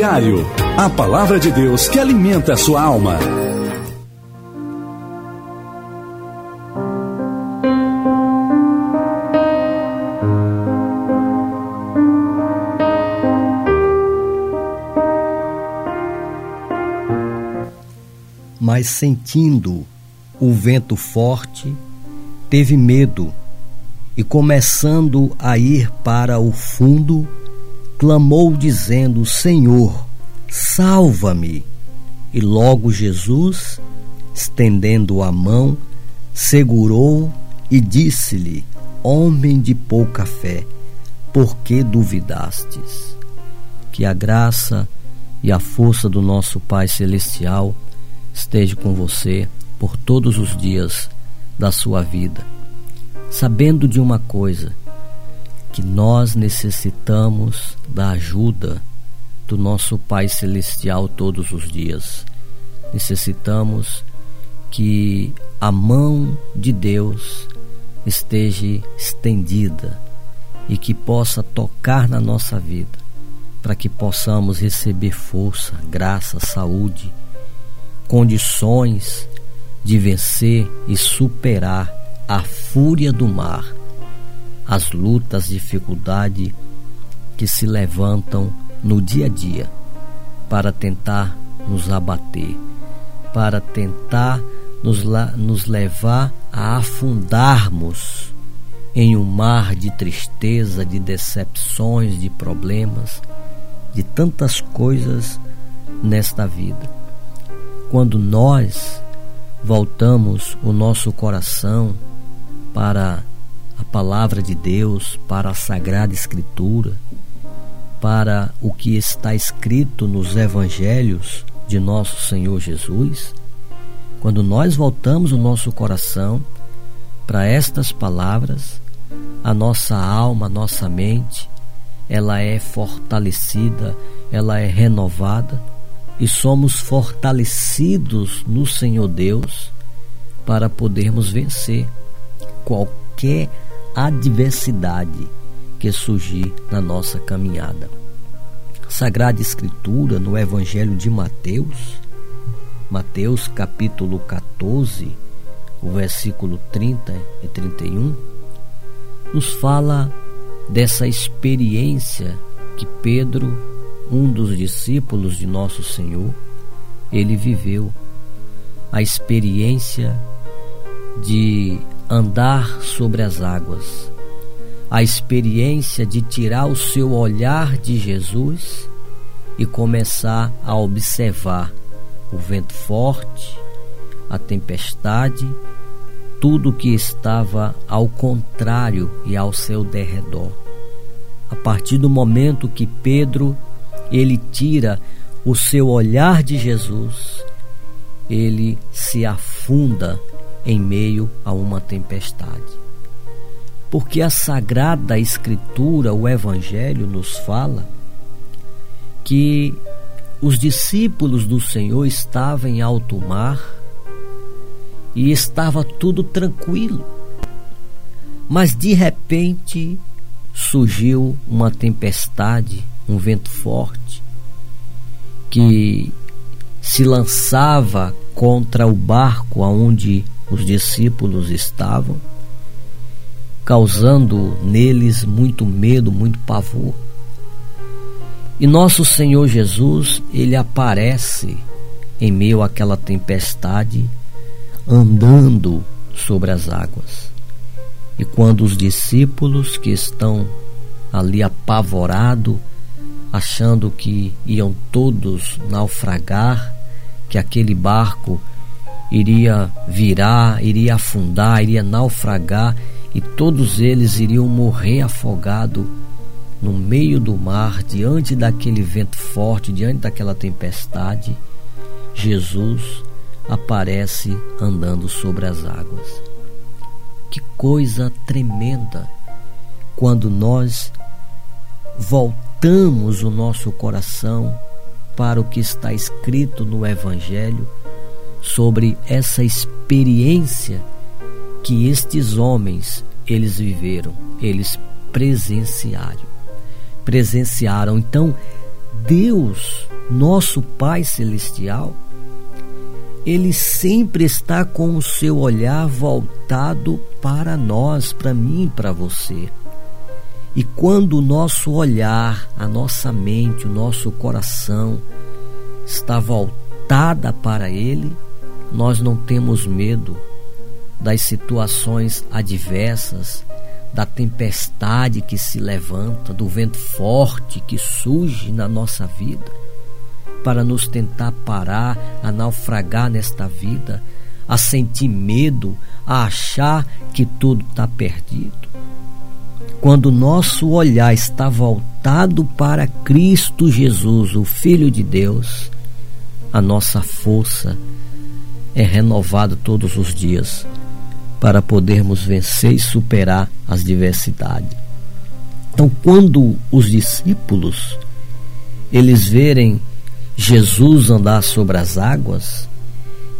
diário. A palavra de Deus que alimenta a sua alma. Mas sentindo o vento forte, teve medo e, começando a ir para o fundo, clamou, dizendo: Senhor, salva-me. E logo Jesus, estendendo a mão, segurou e disse-lhe: Homem de pouca fé, por que duvidastes? Que a graça e a força do nosso Pai Celestial esteja com você por todos os dias da sua vida, sabendo de uma coisa, que nós necessitamos da ajuda do nosso Pai Celestial todos os dias. Necessitamos que a mão de Deus esteja estendida e que possa tocar na nossa vida, para que possamos receber força, graça, saúde, condições de vencer e superar a fúria do mar, as lutas, dificuldades que se levantam no dia a dia para tentar nos abater, para tentar nos, nos levar a afundarmos em um mar de tristeza, de decepções, de problemas, de tantas coisas nesta vida. Quando nós voltamos o nosso coração para palavra de Deus, para a Sagrada Escritura, para o que está escrito nos evangelhos de nosso Senhor Jesus, quando nós voltamos o nosso coração para estas palavras, a nossa alma, a nossa mente, ela é fortalecida, ela é renovada e somos fortalecidos no Senhor Deus para podermos vencer qualquer adversidade que surgir na nossa caminhada. Sagrada Escritura no Evangelho de Mateus, Mateus capítulo 14, o versículo 30 e 31, nos fala dessa experiência que Pedro, um dos discípulos de nosso Senhor, ele viveu a experiência de andar sobre as águas, a experiência de tirar o seu olhar de Jesus e começar a observar o vento forte, a tempestade, tudo que estava ao contrário e ao seu derredor. A partir do momento que Pedro ele tira o seu olhar de Jesus, ele se afunda em meio a uma tempestade. Porque a Sagrada Escritura, o Evangelho, nos fala que os discípulos do Senhor estavam em alto mar e estava tudo tranquilo. Mas de repente surgiu uma tempestade, um vento forte, que se lançava contra o barco aonde os discípulos estavam, causando neles muito medo, muito pavor. E nosso Senhor Jesus, ele aparece em meio àquela tempestade, andando sobre as águas. E quando os discípulos que estão ali apavorados, achando que iam todos naufragar, que aquele barco iria virar, iria afundar, iria naufragar e todos eles iriam morrer afogados no meio do mar, diante daquele vento forte, diante daquela tempestade, Jesus aparece andando sobre as águas. Que coisa tremenda quando nós voltamos o nosso coração para o que está escrito no Evangelho sobre essa experiência que estes homens eles viveram, eles presenciaram. presenciaram. Então, Deus, nosso Pai Celestial, ele sempre está com o seu olhar voltado para nós, para mim para você. E quando o nosso olhar, a nossa mente, o nosso coração está voltada para Ele, nós não temos medo das situações adversas, da tempestade que se levanta, do vento forte que surge na nossa vida, para nos tentar parar, a naufragar nesta vida, a sentir medo, a achar que tudo está perdido. Quando o nosso olhar está voltado para Cristo Jesus, o Filho de Deus, a nossa força é renovada todos os dias para podermos vencer e superar as diversidades. Então, quando os discípulos eles verem Jesus andar sobre as águas,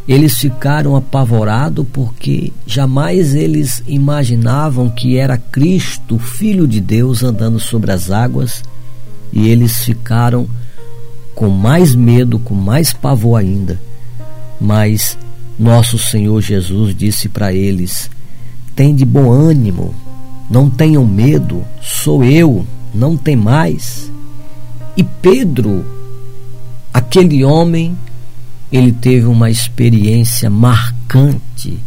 eles ficaram apavorados porque jamais eles imaginavam que era Cristo, Filho de Deus, andando sobre as águas, e eles ficaram com mais medo, com mais pavor ainda. Mas nosso Senhor Jesus disse para eles: Tem de bom ânimo, não tenham medo, sou eu, não tem mais. E Pedro, aquele homem, ele teve uma experiência marcante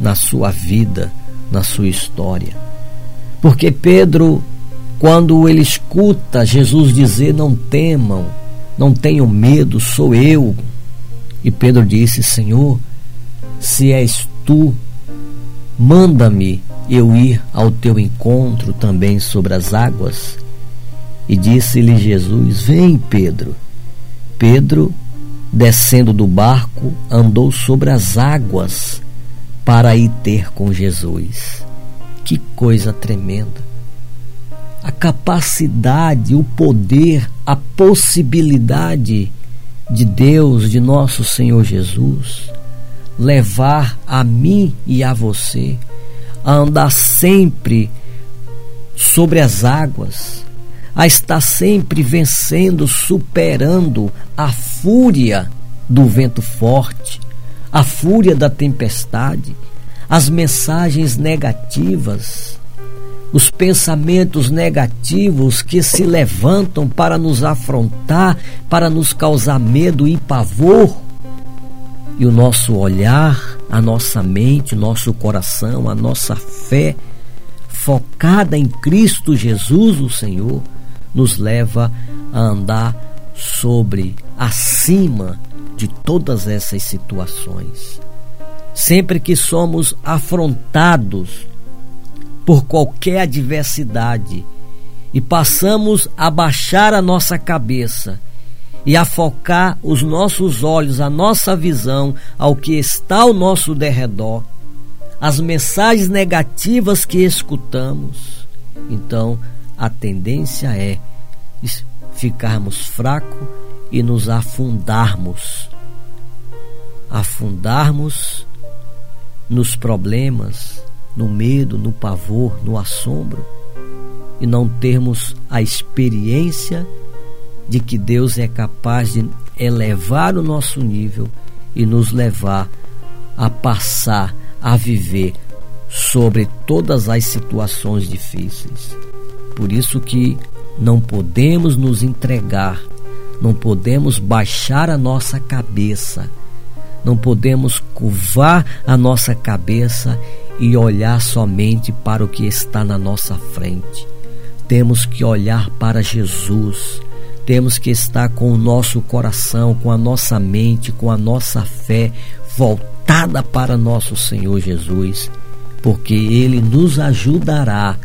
na sua vida, na sua história. Porque Pedro, quando ele escuta Jesus dizer: Não temam, não tenham medo, sou eu. E Pedro disse: Senhor, se és tu, manda-me eu ir ao teu encontro também sobre as águas. E disse-lhe Jesus: Vem, Pedro. Pedro, descendo do barco, andou sobre as águas para ir ter com Jesus. Que coisa tremenda! A capacidade, o poder, a possibilidade de Deus, de nosso Senhor Jesus, levar a mim e a você a andar sempre sobre as águas, a estar sempre vencendo, superando a fúria do vento forte, a fúria da tempestade, as mensagens negativas, os pensamentos negativos que se levantam para nos afrontar, para nos causar medo e pavor e o nosso olhar, a nossa mente, o nosso coração, a nossa fé focada em Cristo Jesus, o Senhor, nos leva a andar sobre, acima de todas essas situações. Sempre que somos afrontados por qualquer adversidade e passamos a baixar a nossa cabeça e a focar os nossos olhos, a nossa visão ao que está ao nosso derredor, as mensagens negativas que escutamos, então a tendência é ficarmos fracos e nos afundarmos. Afundarmos nos problemas, no medo, no pavor, no assombro e não termos a experiência de que Deus é capaz de elevar o nosso nível e nos levar a passar a viver sobre todas as situações difíceis. Por isso que não podemos nos entregar, não podemos baixar a nossa cabeça, não podemos curvar a nossa cabeça e olhar somente para o que está na nossa frente. Temos que olhar para Jesus temos que estar com o nosso coração, com a nossa mente, com a nossa fé voltada para nosso Senhor Jesus, porque Ele nos ajudará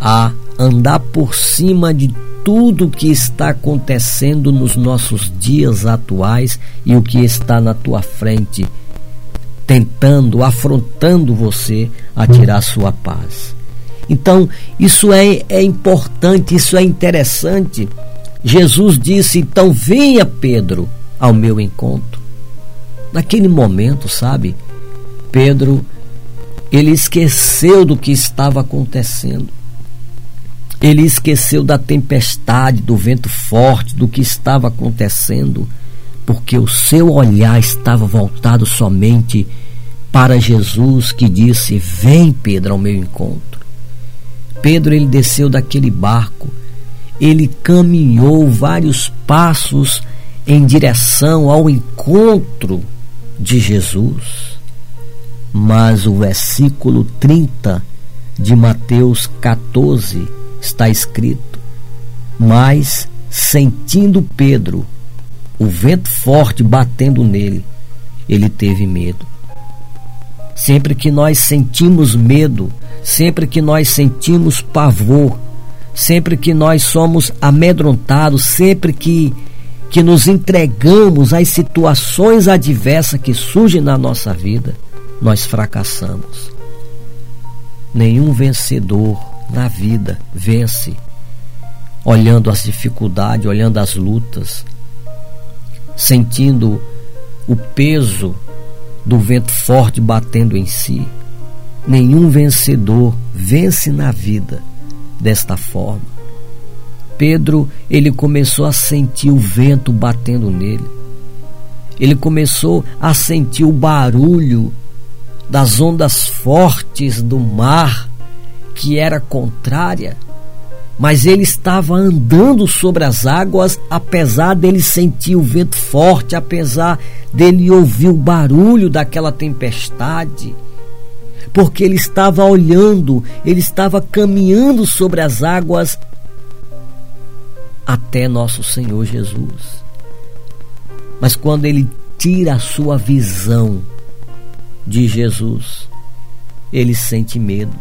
a andar por cima de tudo que está acontecendo nos nossos dias atuais e o que está na tua frente, tentando, afrontando você a tirar sua paz. Então, isso é, é importante, isso é interessante Jesus disse: Então venha, Pedro, ao meu encontro. Naquele momento, sabe, Pedro, ele esqueceu do que estava acontecendo. Ele esqueceu da tempestade, do vento forte, do que estava acontecendo, porque o seu olhar estava voltado somente para Jesus, que disse: Vem, Pedro, ao meu encontro. Pedro ele desceu daquele barco, ele caminhou vários passos em direção ao encontro de Jesus. Mas o versículo 30 de Mateus 14 está escrito: Mas sentindo Pedro o vento forte batendo nele, ele teve medo. Sempre que nós sentimos medo, sempre que nós sentimos pavor, sempre que nós somos amedrontados, sempre que que nos entregamos às situações adversas que surgem na nossa vida, nós fracassamos. Nenhum vencedor na vida vence olhando as dificuldades, olhando as lutas, sentindo o peso do vento forte batendo em si. Nenhum vencedor vence na vida desta forma. Pedro, ele começou a sentir o vento batendo nele. Ele começou a sentir o barulho das ondas fortes do mar, que era contrária, mas ele estava andando sobre as águas, apesar dele sentir o vento forte, apesar dele ouvir o barulho daquela tempestade porque ele estava olhando, ele estava caminhando sobre as águas até nosso Senhor Jesus. Mas quando ele tira a sua visão de Jesus, ele sente medo.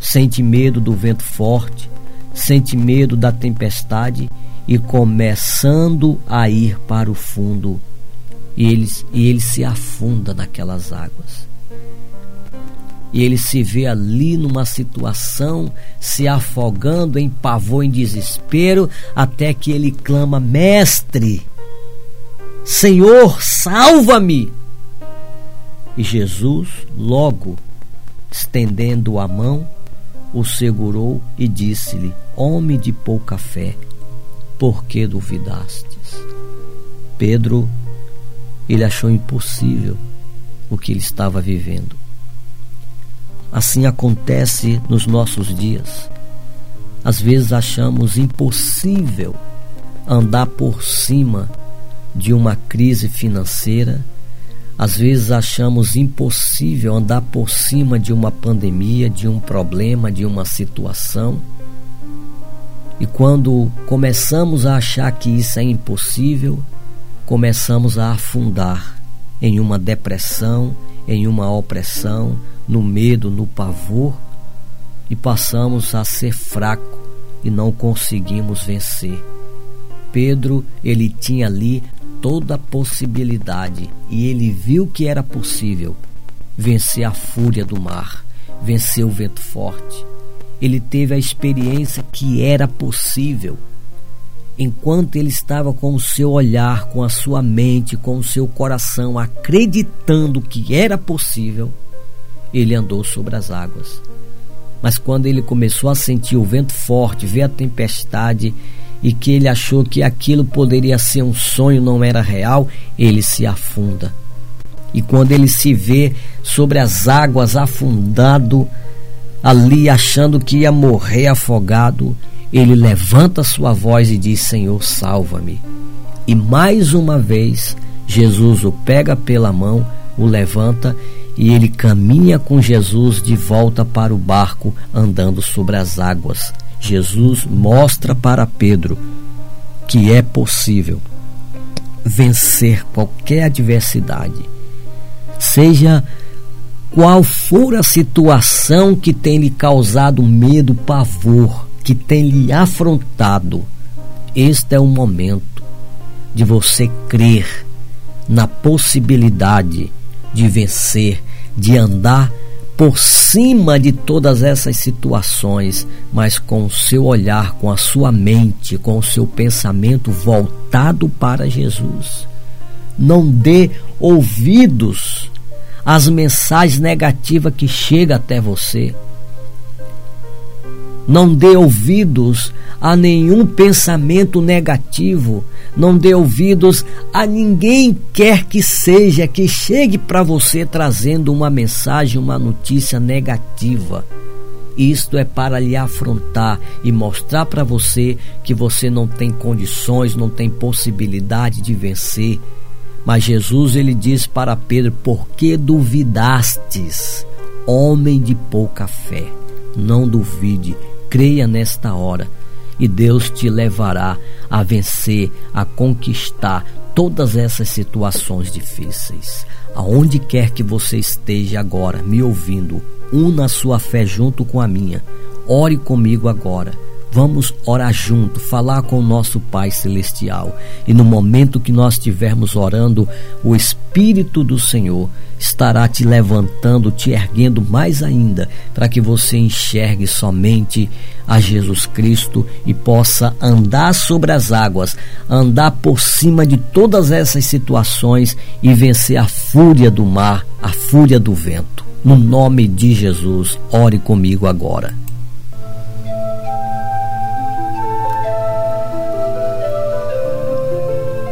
Sente medo do vento forte, sente medo da tempestade e começando a ir para o fundo, e ele, e ele se afunda naquelas águas e ele se vê ali numa situação, se afogando em pavor, em desespero, até que ele clama: Mestre, Senhor, salva-me! E Jesus, logo, estendendo a mão, o segurou e disse-lhe: Homem de pouca fé, por que duvidastes? Pedro, ele achou impossível o que ele estava vivendo Assim acontece nos nossos dias. Às vezes achamos impossível andar por cima de uma crise financeira. Às vezes achamos impossível andar por cima de uma pandemia, de um problema, de uma situação. E quando começamos a achar que isso é impossível, começamos a afundar em uma depressão, em uma opressão, no medo, no pavor e passamos a ser fraco e não conseguimos vencer. Pedro, ele tinha ali toda a possibilidade e ele viu que era possível vencer a fúria do mar, vencer o vento forte. Ele teve a experiência que era possível. Enquanto ele estava com o seu olhar, com a sua mente, com o seu coração, acreditando que era possível, ele andou sobre as águas. Mas quando ele começou a sentir o vento forte, ver a tempestade e que ele achou que aquilo poderia ser um sonho, não era real, ele se afunda. E quando ele se vê sobre as águas afundado, ali achando que ia morrer afogado, ele levanta sua voz e diz: Senhor, salva-me. E mais uma vez, Jesus o pega pela mão, o levanta e ele caminha com Jesus de volta para o barco, andando sobre as águas. Jesus mostra para Pedro que é possível vencer qualquer adversidade, seja qual for a situação que tem lhe causado medo, pavor, que tem lhe afrontado. Este é o momento de você crer na possibilidade de vencer de andar por cima de todas essas situações, mas com o seu olhar, com a sua mente, com o seu pensamento voltado para Jesus. Não dê ouvidos às mensagens negativas que chegam até você. Não dê ouvidos a nenhum pensamento negativo. Não dê ouvidos a ninguém quer que seja que chegue para você trazendo uma mensagem, uma notícia negativa. Isto é para lhe afrontar e mostrar para você que você não tem condições, não tem possibilidade de vencer. Mas Jesus ele diz para Pedro: "Por que duvidastes, homem de pouca fé? Não duvide, creia nesta hora e Deus te levará a vencer, a conquistar todas essas situações difíceis. Aonde quer que você esteja agora me ouvindo, una sua fé junto com a minha. Ore comigo agora Vamos orar junto, falar com o nosso Pai Celestial. E no momento que nós estivermos orando, o Espírito do Senhor estará te levantando, te erguendo mais ainda, para que você enxergue somente a Jesus Cristo e possa andar sobre as águas, andar por cima de todas essas situações e vencer a fúria do mar, a fúria do vento. No nome de Jesus, ore comigo agora.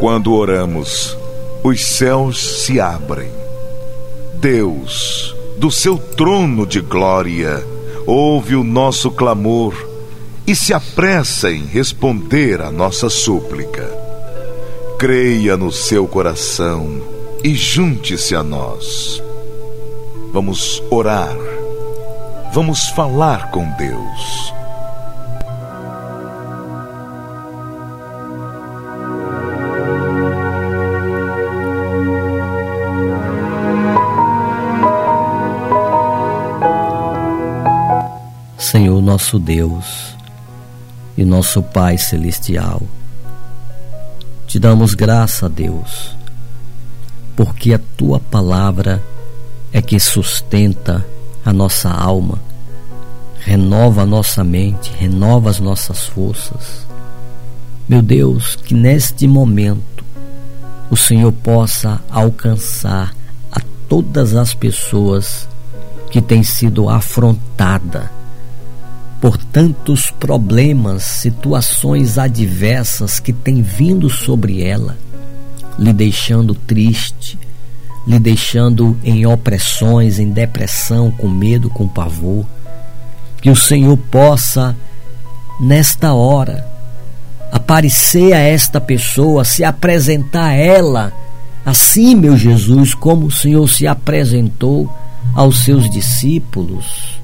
Quando oramos, os céus se abrem. Deus, do seu trono de glória, ouve o nosso clamor e se apressa em responder a nossa súplica. Creia no seu coração e junte-se a nós. Vamos orar. Vamos falar com Deus. Senhor nosso Deus e nosso Pai Celestial. Te damos graça, Deus, porque a tua palavra é que sustenta a nossa alma, renova a nossa mente, renova as nossas forças. Meu Deus, que neste momento o Senhor possa alcançar a todas as pessoas que têm sido afrontadas por tantos problemas, situações adversas que têm vindo sobre ela, lhe deixando triste, lhe deixando em opressões, em depressão, com medo, com pavor. Que o Senhor possa, nesta hora, aparecer a esta pessoa, se apresentar a ela, assim, meu Jesus, como o Senhor se apresentou aos seus discípulos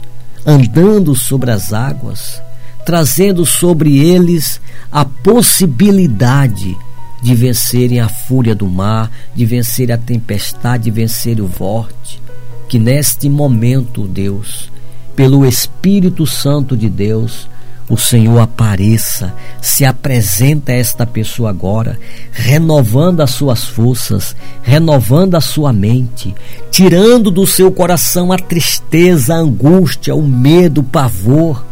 andando sobre as águas, trazendo sobre eles a possibilidade de vencerem a fúria do mar, de vencer a tempestade, de vencer o forte. Que neste momento, Deus, pelo Espírito Santo de Deus, o Senhor apareça, se apresenta a esta pessoa agora, renovando as suas forças, renovando a sua mente, tirando do seu coração a tristeza, a angústia, o medo, o pavor.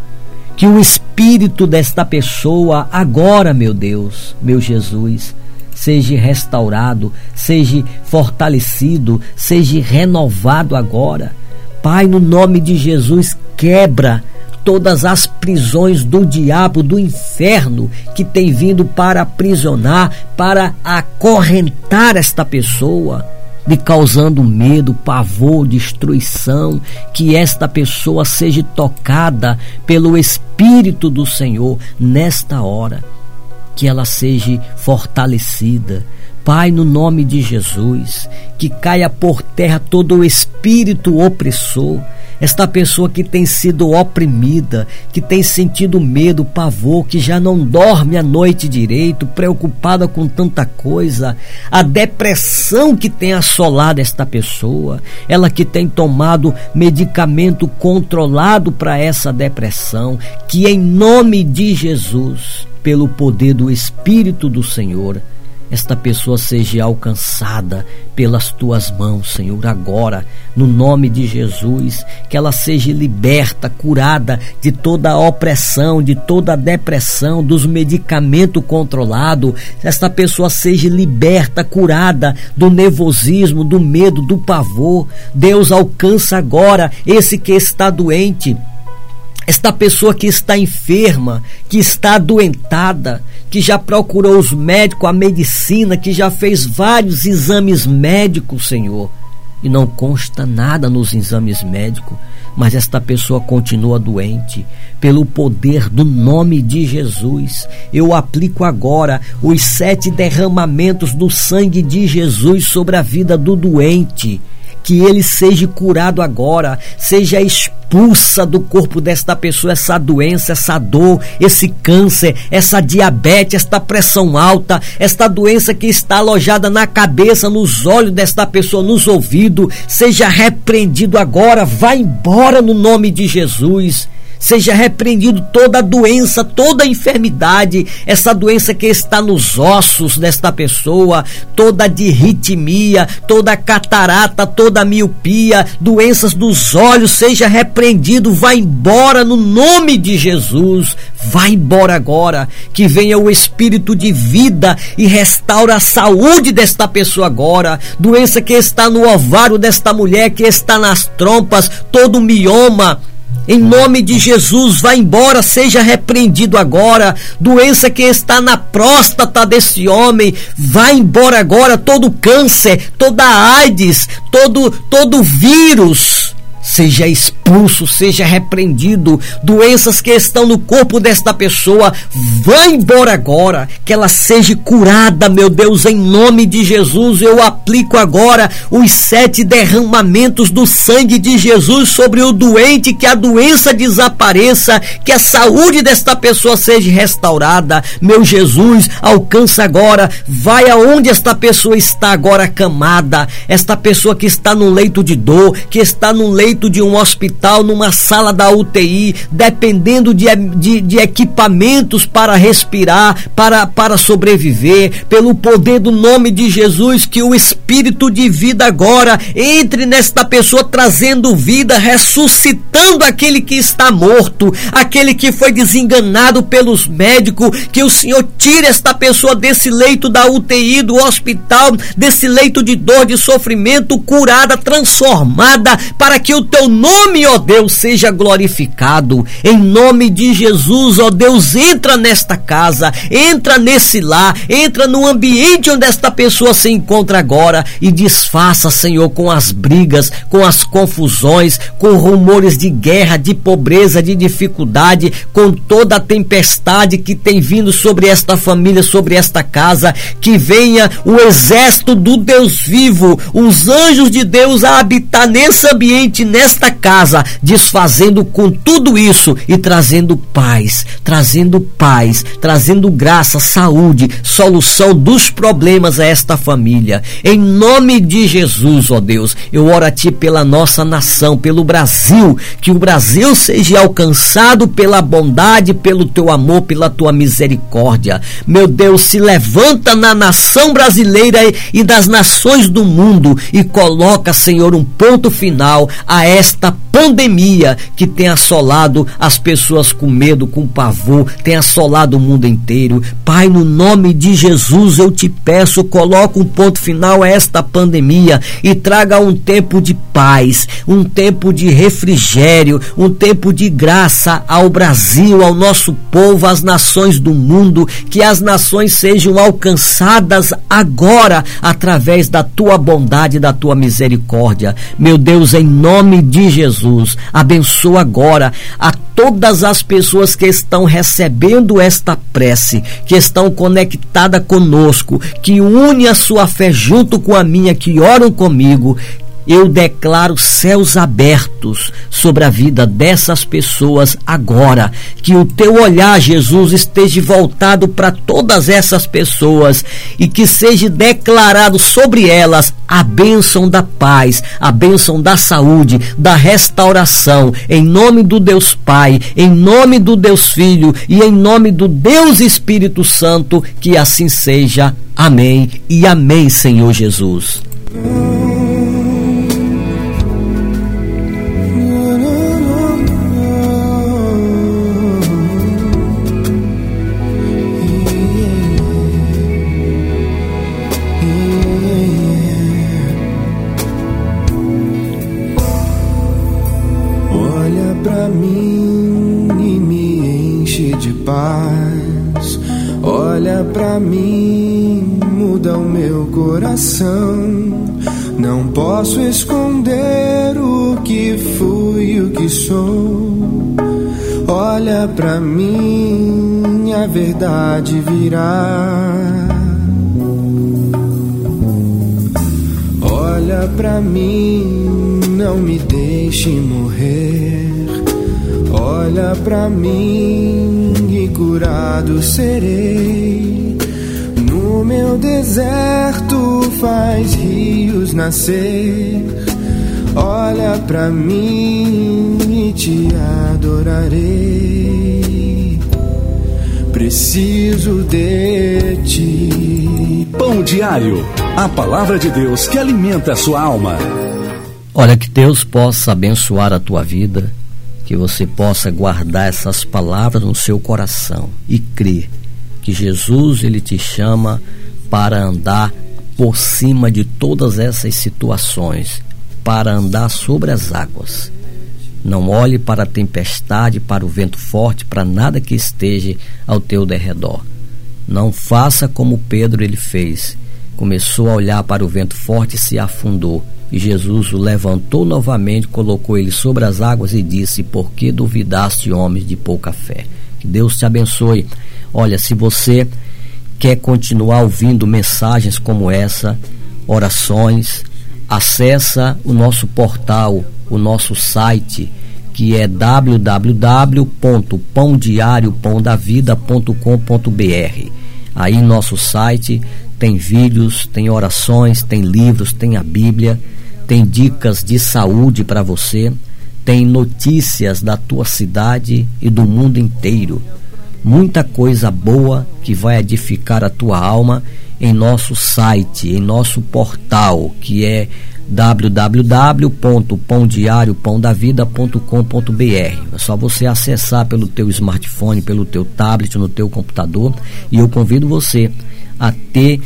Que o espírito desta pessoa agora, meu Deus, meu Jesus, seja restaurado, seja fortalecido, seja renovado agora. Pai, no nome de Jesus, quebra todas as prisões do diabo, do inferno, que tem vindo para aprisionar, para acorrentar esta pessoa, lhe causando medo, pavor, destruição, que esta pessoa seja tocada pelo Espírito do Senhor nesta hora, que ela seja fortalecida. Pai, no nome de Jesus, que caia por terra todo o espírito opressor, esta pessoa que tem sido oprimida, que tem sentido medo, pavor, que já não dorme a noite direito, preocupada com tanta coisa, a depressão que tem assolado esta pessoa, ela que tem tomado medicamento controlado para essa depressão, que em nome de Jesus, pelo poder do Espírito do Senhor, esta pessoa seja alcançada pelas tuas mãos, Senhor, agora, no nome de Jesus, que ela seja liberta, curada de toda a opressão, de toda a depressão, dos medicamentos controlados, esta pessoa seja liberta, curada do nervosismo, do medo, do pavor. Deus alcança agora esse que está doente esta pessoa que está enferma, que está adoentada, que já procurou os médicos, a medicina, que já fez vários exames médicos, Senhor, e não consta nada nos exames médicos, mas esta pessoa continua doente. Pelo poder do nome de Jesus, eu aplico agora os sete derramamentos do sangue de Jesus sobre a vida do doente que ele seja curado agora, seja expulsa do corpo desta pessoa essa doença, essa dor, esse câncer, essa diabetes, esta pressão alta, esta doença que está alojada na cabeça, nos olhos desta pessoa, nos ouvidos, seja repreendido agora, vá embora no nome de Jesus seja repreendido toda doença, toda enfermidade, essa doença que está nos ossos desta pessoa, toda dirritmia, toda catarata, toda miopia, doenças dos olhos, seja repreendido, vá embora no nome de Jesus. Vá embora agora, que venha o espírito de vida e restaura a saúde desta pessoa agora. Doença que está no ovário desta mulher, que está nas trompas, todo mioma, em nome de Jesus, vá embora, seja repreendido agora. Doença que está na próstata desse homem, vá embora agora. Todo câncer, toda AIDS, todo, todo vírus seja expulso, seja repreendido. Doenças que estão no corpo desta pessoa, vá embora agora, que ela seja curada, meu Deus, em nome de Jesus. Eu aplico agora os sete derramamentos do sangue de Jesus sobre o doente, que a doença desapareça, que a saúde desta pessoa seja restaurada. Meu Jesus, alcança agora, vai aonde esta pessoa está agora camada, esta pessoa que está no leito de dor, que está no leito leito de um hospital, numa sala da UTI, dependendo de, de, de equipamentos para respirar, para, para sobreviver, pelo poder do nome de Jesus, que o Espírito de vida agora entre nesta pessoa, trazendo vida, ressuscitando aquele que está morto, aquele que foi desenganado pelos médicos, que o Senhor tire esta pessoa desse leito da UTI, do hospital, desse leito de dor, de sofrimento, curada, transformada, para que o teu nome, ó Deus, seja glorificado. Em nome de Jesus, ó Deus, entra nesta casa, entra nesse lar, entra no ambiente onde esta pessoa se encontra agora e desfaça, Senhor, com as brigas, com as confusões, com rumores de guerra, de pobreza, de dificuldade, com toda a tempestade que tem vindo sobre esta família, sobre esta casa, que venha o exército do Deus vivo, os anjos de Deus a habitar nesse ambiente, nesta casa, desfazendo com tudo isso e trazendo paz, trazendo paz, trazendo graça, saúde, solução dos problemas a esta família. Em nome de Jesus, ó Deus, eu oro a Ti pela nossa nação, pelo Brasil, que o Brasil seja alcançado pela bondade, pelo Teu amor, pela Tua misericórdia. Meu Deus, se levanta na nação brasileira e das nações do mundo e coloca, Senhor, um ponto final a esta pandemia que tem assolado as pessoas com medo, com pavor, tem assolado o mundo inteiro. Pai, no nome de Jesus, eu te peço, coloca um ponto final a esta pandemia e traga um tempo de paz, um tempo de refrigério, um tempo de graça ao Brasil, ao nosso povo, às nações do mundo, que as nações sejam alcançadas agora através da tua bondade, da tua misericórdia. Meu Deus, em nome de Jesus, abençoa agora a todas as pessoas que estão recebendo esta prece, que estão conectadas conosco, que une a sua fé junto com a minha, que oram comigo, eu declaro céus abertos sobre a vida dessas pessoas agora. Que o teu olhar, Jesus, esteja voltado para todas essas pessoas e que seja declarado sobre elas a bênção da paz, a bênção da saúde, da restauração, em nome do Deus Pai, em nome do Deus Filho e em nome do Deus Espírito Santo, que assim seja. Amém e amém, Senhor Jesus. Virá. Olha pra mim, não me deixe morrer. Olha pra mim e curado serei. No meu deserto faz rios nascer. Olha pra mim e te adorarei. Preciso de ti. Pão diário. A palavra de Deus que alimenta a sua alma. Olha, que Deus possa abençoar a tua vida, que você possa guardar essas palavras no seu coração e crer que Jesus ele te chama para andar por cima de todas essas situações, para andar sobre as águas. Não olhe para a tempestade, para o vento forte, para nada que esteja ao teu derredor. Não faça como Pedro ele fez. Começou a olhar para o vento forte e se afundou. E Jesus o levantou novamente, colocou ele sobre as águas e disse: Por que duvidaste, homens de pouca fé? Que Deus te abençoe. Olha, se você quer continuar ouvindo mensagens como essa, orações, acessa o nosso portal, o nosso site, que é www.pãodiariopãodavida.com.br. Aí nosso site tem vídeos, tem orações, tem livros, tem a Bíblia, tem dicas de saúde para você, tem notícias da tua cidade e do mundo inteiro. Muita coisa boa que vai edificar a tua alma em nosso site, em nosso portal, que é www.pãodiariopãodavida.com.br. É só você acessar pelo teu smartphone, pelo teu tablet, no teu computador, e eu convido você a ter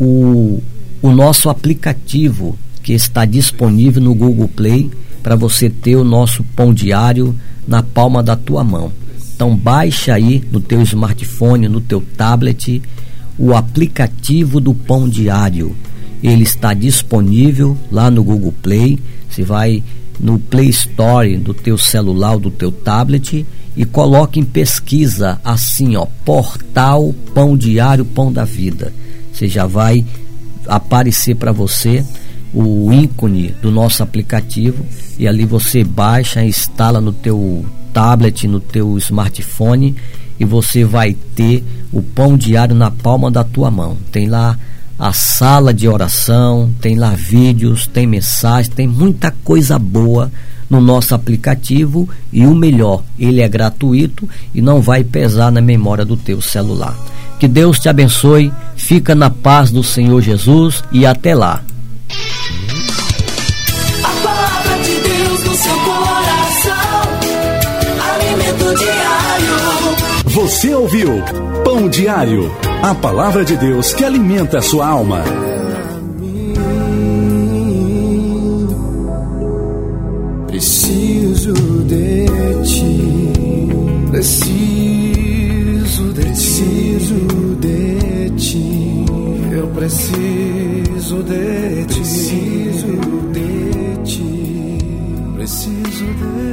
o, o nosso aplicativo que está disponível no Google Play para você ter o nosso pão diário na palma da tua mão. Então baixa aí no teu smartphone, no teu tablet, o aplicativo do pão diário. Ele está disponível lá no Google Play. Você vai no Play Store do teu celular ou do teu tablet e coloque em pesquisa assim, ó, portal Pão Diário Pão da Vida. Você já vai aparecer para você o ícone do nosso aplicativo e ali você baixa, instala no teu tablet, no teu smartphone e você vai ter o pão diário na palma da tua mão. Tem lá a sala de oração, tem lá vídeos, tem mensagens, tem muita coisa boa no nosso aplicativo e o melhor, ele é gratuito e não vai pesar na memória do teu celular. Que Deus te abençoe, fica na paz do Senhor Jesus e até lá. A palavra de Deus no seu coração, alimento diário. Você ouviu Pão Diário. A palavra de Deus que alimenta a sua alma. Preciso de ti, preciso de preciso de ti, eu preciso de ti, preciso de ti, preciso de ti.